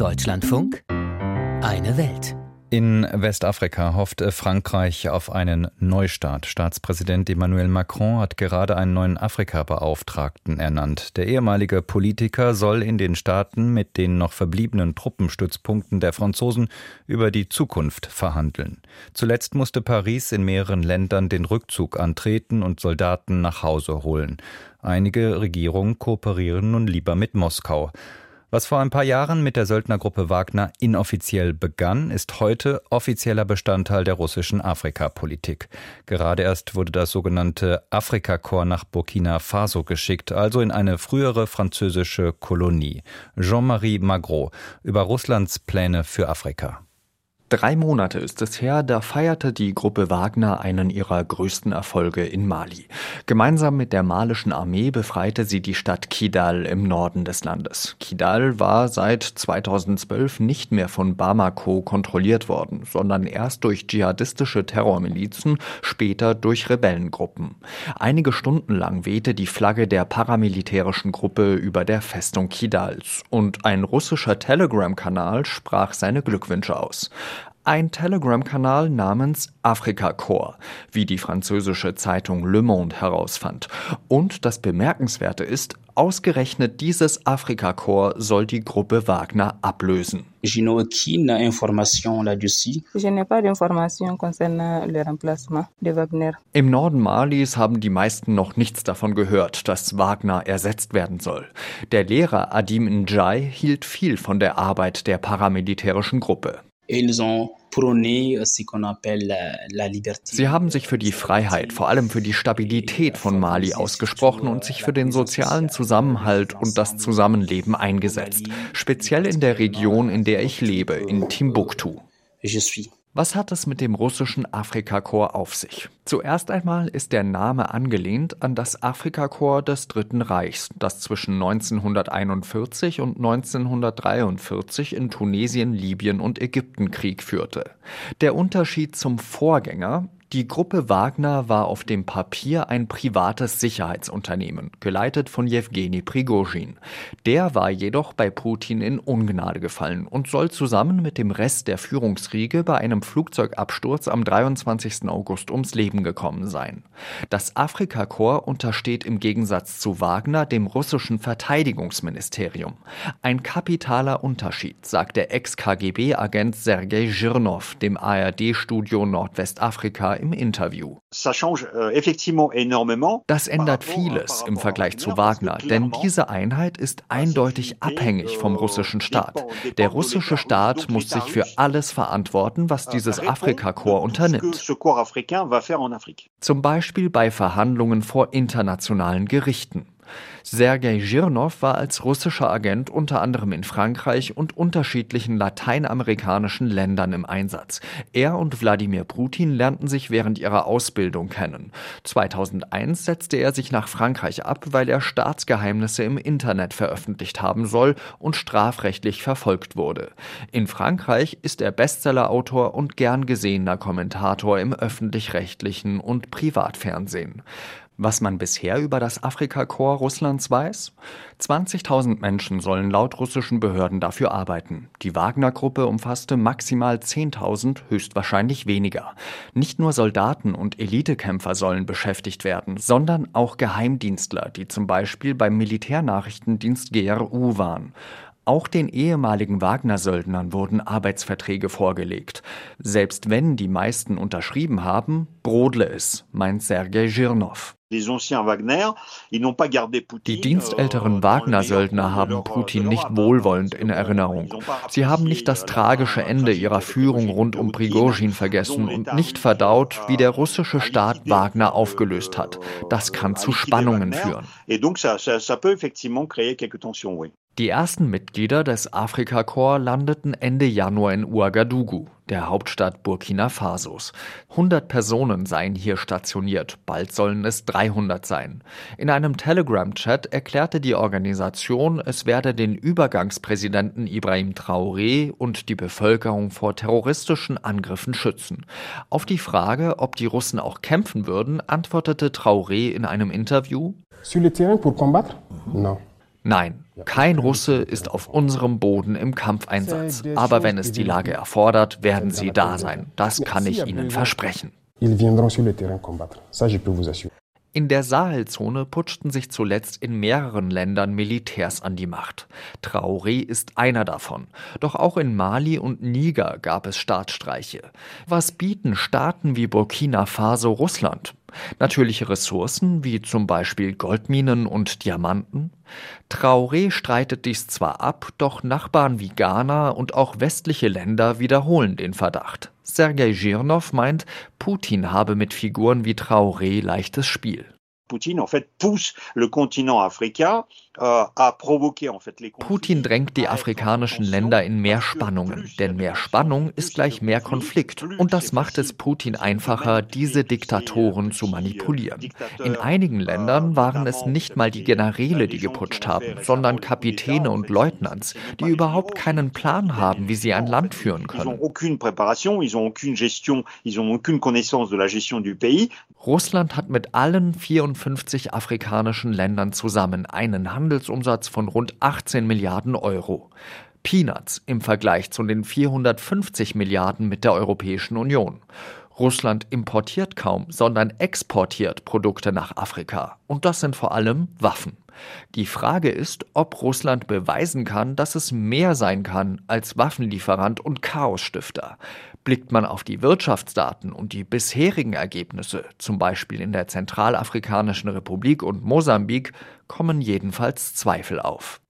Deutschlandfunk Eine Welt. In Westafrika hofft Frankreich auf einen Neustart. Staatspräsident Emmanuel Macron hat gerade einen neuen Afrika-Beauftragten ernannt. Der ehemalige Politiker soll in den Staaten mit den noch verbliebenen Truppenstützpunkten der Franzosen über die Zukunft verhandeln. Zuletzt musste Paris in mehreren Ländern den Rückzug antreten und Soldaten nach Hause holen. Einige Regierungen kooperieren nun lieber mit Moskau. Was vor ein paar Jahren mit der Söldnergruppe Wagner inoffiziell begann, ist heute offizieller Bestandteil der russischen Afrikapolitik. Gerade erst wurde das sogenannte Afrikakorps nach Burkina Faso geschickt, also in eine frühere französische Kolonie. Jean-Marie Magro über Russlands Pläne für Afrika. Drei Monate ist es her, da feierte die Gruppe Wagner einen ihrer größten Erfolge in Mali. Gemeinsam mit der malischen Armee befreite sie die Stadt Kidal im Norden des Landes. Kidal war seit 2012 nicht mehr von Bamako kontrolliert worden, sondern erst durch dschihadistische Terrormilizen, später durch Rebellengruppen. Einige Stunden lang wehte die Flagge der paramilitärischen Gruppe über der Festung Kidals und ein russischer Telegram-Kanal sprach seine Glückwünsche aus ein Telegram-Kanal namens Afrika Corps, wie die französische Zeitung Le Monde herausfand. Und das Bemerkenswerte ist, ausgerechnet dieses Afrika Corps soll die Gruppe Wagner ablösen. Je n'ai aucune information là-dessus. Je n'ai pas d'informations concernant le remplacement de Wagner. Im Norden Malis haben die meisten noch nichts davon gehört, dass Wagner ersetzt werden soll. Der Lehrer Adim Njai hielt viel von der Arbeit der paramilitärischen Gruppe. Liberté. Sie haben sich für die Freiheit, vor allem für die Stabilität von Mali ausgesprochen und sich für den sozialen Zusammenhalt und das Zusammenleben eingesetzt, speziell in der Region, in der ich lebe, in Timbuktu. Je suis was hat es mit dem russischen Afrikakorps auf sich? Zuerst einmal ist der Name angelehnt an das Afrikakorps des Dritten Reichs, das zwischen 1941 und 1943 in Tunesien, Libyen und Ägypten Krieg führte. Der Unterschied zum Vorgänger die Gruppe Wagner war auf dem Papier ein privates Sicherheitsunternehmen, geleitet von Jewgeni Prigozhin. Der war jedoch bei Putin in Ungnade gefallen und soll zusammen mit dem Rest der Führungsriege bei einem Flugzeugabsturz am 23. August ums Leben gekommen sein. Das Afrikakorps untersteht im Gegensatz zu Wagner dem russischen Verteidigungsministerium. Ein kapitaler Unterschied, sagt der Ex-KGB-Agent Sergei Zhirnov dem ARD-Studio Nordwestafrika im Interview. Euh, das ändert vieles im Vergleich zu Wagner, denn diese Einheit ist eindeutig abhängig vom russischen Staat. Der russische Staat muss sich für alles verantworten, was dieses Afrikakorps unternimmt. Zum Beispiel bei Verhandlungen vor internationalen Gerichten. Sergei Girnov war als russischer Agent unter anderem in Frankreich und unterschiedlichen lateinamerikanischen Ländern im Einsatz. Er und Wladimir Putin lernten sich während ihrer Ausbildung kennen. 2001 setzte er sich nach Frankreich ab, weil er Staatsgeheimnisse im Internet veröffentlicht haben soll und strafrechtlich verfolgt wurde. In Frankreich ist er Bestsellerautor und gern gesehener Kommentator im öffentlich-rechtlichen und Privatfernsehen. Was man bisher über das Afrikakorps Russlands weiß? 20.000 Menschen sollen laut russischen Behörden dafür arbeiten. Die Wagner-Gruppe umfasste maximal 10.000, höchstwahrscheinlich weniger. Nicht nur Soldaten und Elitekämpfer sollen beschäftigt werden, sondern auch Geheimdienstler, die zum Beispiel beim Militärnachrichtendienst GRU waren. Auch den ehemaligen Wagner-Söldnern wurden Arbeitsverträge vorgelegt. Selbst wenn die meisten unterschrieben haben, brodle es, meint Sergei Girnov. Die dienstälteren euh, Wagner-Söldner haben Putin nicht wohlwollend in Erinnerung. Sie haben nicht das tragische Ende ihrer Führung rund um Prigozhin vergessen und nicht verdaut, wie der russische Staat Wagner aufgelöst hat. Das kann zu Spannungen führen. Die ersten Mitglieder des Afrikakorps landeten Ende Januar in Ouagadougou, der Hauptstadt Burkina Fasos. 100 Personen seien hier stationiert, bald sollen es 300 sein. In einem Telegram-Chat erklärte die Organisation, es werde den Übergangspräsidenten Ibrahim Traoré und die Bevölkerung vor terroristischen Angriffen schützen. Auf die Frage, ob die Russen auch kämpfen würden, antwortete Traoré in einem Interview: Sur le terrain pour combattre? Non. Nein, Kein Russe ist auf unserem Boden im Kampfeinsatz. Aber wenn es die Lage erfordert, werden sie da sein. Das kann ich Ihnen versprechen. In der Sahelzone putschten sich zuletzt in mehreren Ländern Militärs an die Macht. Traoré ist einer davon. Doch auch in Mali und Niger gab es Staatsstreiche. Was bieten Staaten wie Burkina Faso Russland? Natürliche Ressourcen wie zum Beispiel Goldminen und Diamanten? Traoré streitet dies zwar ab, doch Nachbarn wie Ghana und auch westliche Länder wiederholen den Verdacht. Sergei Girnov meint, Putin habe mit Figuren wie Traoré leichtes Spiel. Putin en fait pousse le continent africain Euh, Putin drängt die afrikanischen Länder in mehr Spannungen, denn mehr Spannung ist gleich mehr Konflikt. Und das macht es Putin einfacher, diese Diktatoren zu manipulieren. In einigen Ländern waren es nicht mal die Generäle, die geputscht haben, sondern Kapitäne und Leutnants, die überhaupt keinen Plan haben, wie sie ein Land führen können. Russland hat mit allen 54 afrikanischen Ländern zusammen einen Handelsumsatz von rund 18 Milliarden Euro. Peanuts im Vergleich zu den 450 Milliarden mit der Europäischen Union. Russland importiert kaum, sondern exportiert Produkte nach Afrika. Und das sind vor allem Waffen. Die Frage ist, ob Russland beweisen kann, dass es mehr sein kann als Waffenlieferant und Chaosstifter. Blickt man auf die Wirtschaftsdaten und die bisherigen Ergebnisse, zum Beispiel in der Zentralafrikanischen Republik und Mosambik, kommen jedenfalls Zweifel auf.